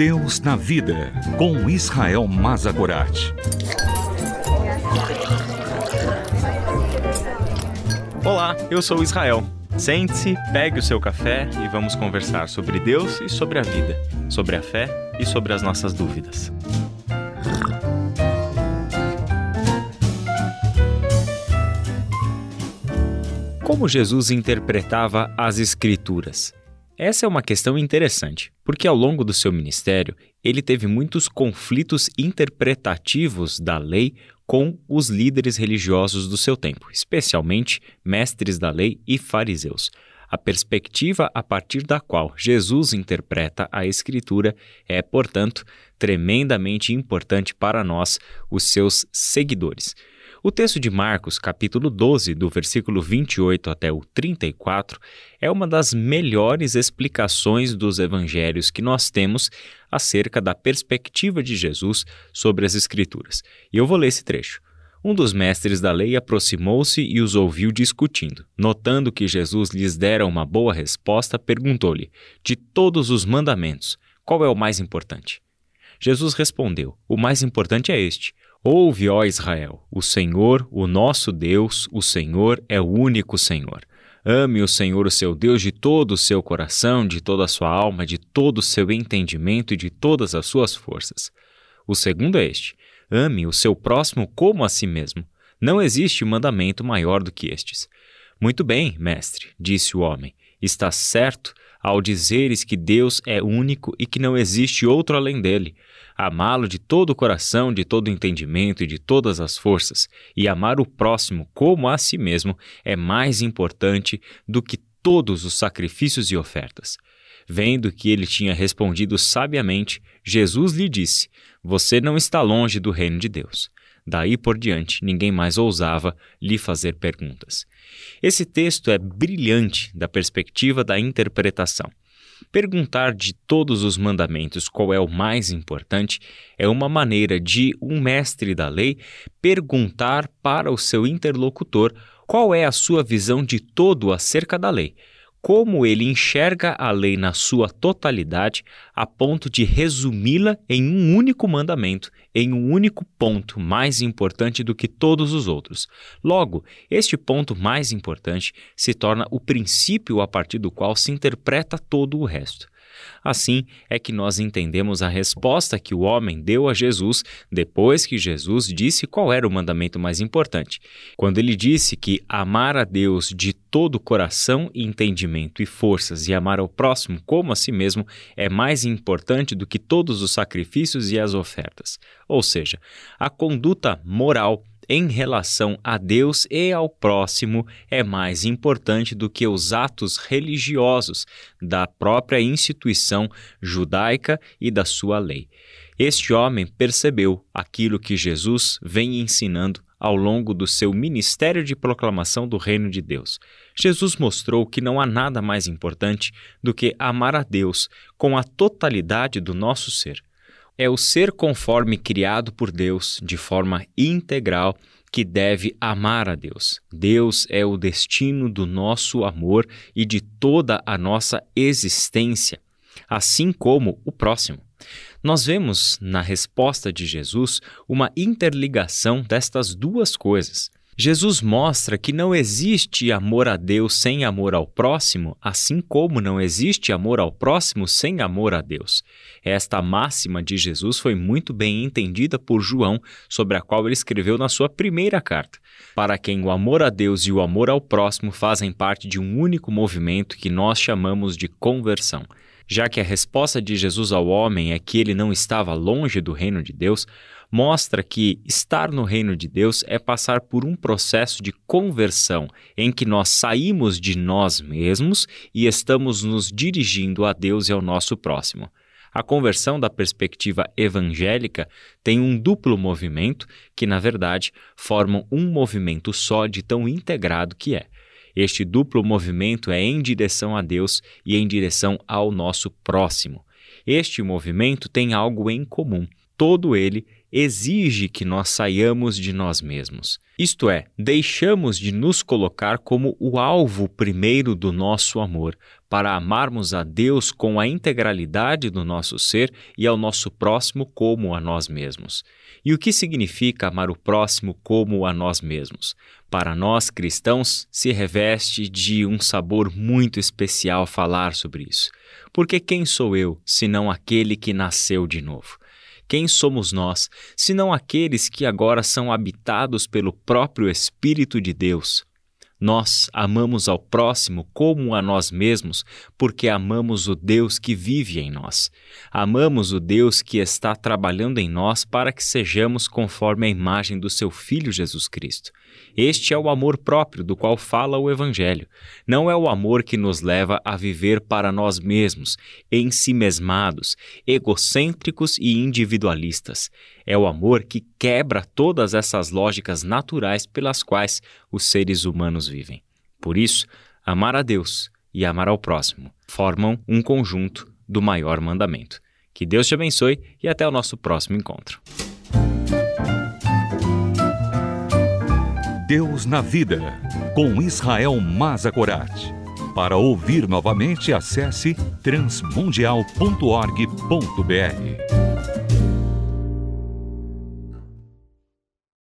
Deus na Vida, com Israel Mazagorat. Olá, eu sou Israel. Sente-se, pegue o seu café e vamos conversar sobre Deus e sobre a vida, sobre a fé e sobre as nossas dúvidas. Como Jesus interpretava as Escrituras? Essa é uma questão interessante, porque ao longo do seu ministério ele teve muitos conflitos interpretativos da lei com os líderes religiosos do seu tempo, especialmente mestres da lei e fariseus. A perspectiva a partir da qual Jesus interpreta a Escritura é, portanto, tremendamente importante para nós, os seus seguidores. O texto de Marcos, capítulo 12, do versículo 28 até o 34, é uma das melhores explicações dos evangelhos que nós temos acerca da perspectiva de Jesus sobre as Escrituras. E eu vou ler esse trecho. Um dos mestres da lei aproximou-se e os ouviu discutindo. Notando que Jesus lhes dera uma boa resposta, perguntou-lhe: De todos os mandamentos, qual é o mais importante? Jesus respondeu: O mais importante é este. Ouve, ó Israel, o Senhor, o nosso Deus, o Senhor é o único Senhor. Ame o Senhor, o seu Deus, de todo o seu coração, de toda a sua alma, de todo o seu entendimento e de todas as suas forças. O segundo é este: ame o seu próximo como a si mesmo. Não existe mandamento maior do que estes. Muito bem, mestre, disse o homem. Estás certo ao dizeres que Deus é único e que não existe outro além dele amá-lo de todo o coração, de todo o entendimento e de todas as forças, e amar o próximo como a si mesmo é mais importante do que todos os sacrifícios e ofertas. Vendo que ele tinha respondido sabiamente, Jesus lhe disse: Você não está longe do reino de Deus. Daí por diante, ninguém mais ousava lhe fazer perguntas. Esse texto é brilhante da perspectiva da interpretação. Perguntar de todos os mandamentos qual é o mais importante é uma maneira de um mestre da lei perguntar para o seu interlocutor qual é a sua visão de todo acerca da lei como ele enxerga a lei na sua totalidade, a ponto de resumi-la em um único mandamento, em um único ponto mais importante do que todos os outros. Logo, este ponto mais importante se torna o princípio a partir do qual se interpreta todo o resto. Assim é que nós entendemos a resposta que o homem deu a Jesus depois que Jesus disse qual era o mandamento mais importante. Quando ele disse que amar a Deus de todo o coração, entendimento e forças e amar ao próximo como a si mesmo é mais importante do que todos os sacrifícios e as ofertas. Ou seja, a conduta moral em relação a Deus e ao próximo é mais importante do que os atos religiosos da própria instituição judaica e da sua lei. Este homem percebeu aquilo que Jesus vem ensinando ao longo do seu ministério de proclamação do reino de Deus. Jesus mostrou que não há nada mais importante do que amar a Deus com a totalidade do nosso ser é o ser conforme criado por Deus de forma integral que deve amar a Deus. Deus é o destino do nosso amor e de toda a nossa existência, assim como o próximo. Nós vemos na resposta de Jesus uma interligação destas duas coisas. Jesus mostra que não existe amor a Deus sem amor ao próximo, assim como não existe amor ao próximo sem amor a Deus. Esta máxima de Jesus foi muito bem entendida por João, sobre a qual ele escreveu na sua primeira carta, para quem o amor a Deus e o amor ao próximo fazem parte de um único movimento que nós chamamos de conversão. Já que a resposta de Jesus ao homem é que ele não estava longe do reino de Deus, mostra que estar no reino de Deus é passar por um processo de conversão em que nós saímos de nós mesmos e estamos nos dirigindo a Deus e ao nosso próximo. A conversão da perspectiva evangélica tem um duplo movimento que, na verdade, formam um movimento só de tão integrado que é. Este duplo movimento é em direção a Deus e em direção ao nosso próximo. Este movimento tem algo em comum. Todo ele exige que nós saiamos de nós mesmos. Isto é, deixamos de nos colocar como o alvo primeiro do nosso amor, para amarmos a Deus com a integralidade do nosso ser e ao nosso próximo como a nós mesmos. E o que significa amar o próximo como a nós mesmos? Para nós cristãos, se reveste de um sabor muito especial falar sobre isso. Porque quem sou eu, senão aquele que nasceu de novo? Quem somos nós, senão aqueles que agora são habitados pelo próprio Espírito de Deus? Nós amamos ao próximo como a nós mesmos, porque amamos o Deus que vive em nós. Amamos o Deus que está trabalhando em nós para que sejamos conforme a imagem do seu Filho Jesus Cristo. Este é o amor próprio do qual fala o Evangelho. Não é o amor que nos leva a viver para nós mesmos, ensimesmados, egocêntricos e individualistas. É o amor que quebra todas essas lógicas naturais pelas quais os seres humanos vivem. Por isso, amar a Deus e amar ao próximo formam um conjunto do maior mandamento. Que Deus te abençoe e até o nosso próximo encontro. Deus na Vida, com Israel Mazakorat. Para ouvir novamente, acesse transmundial.org.br.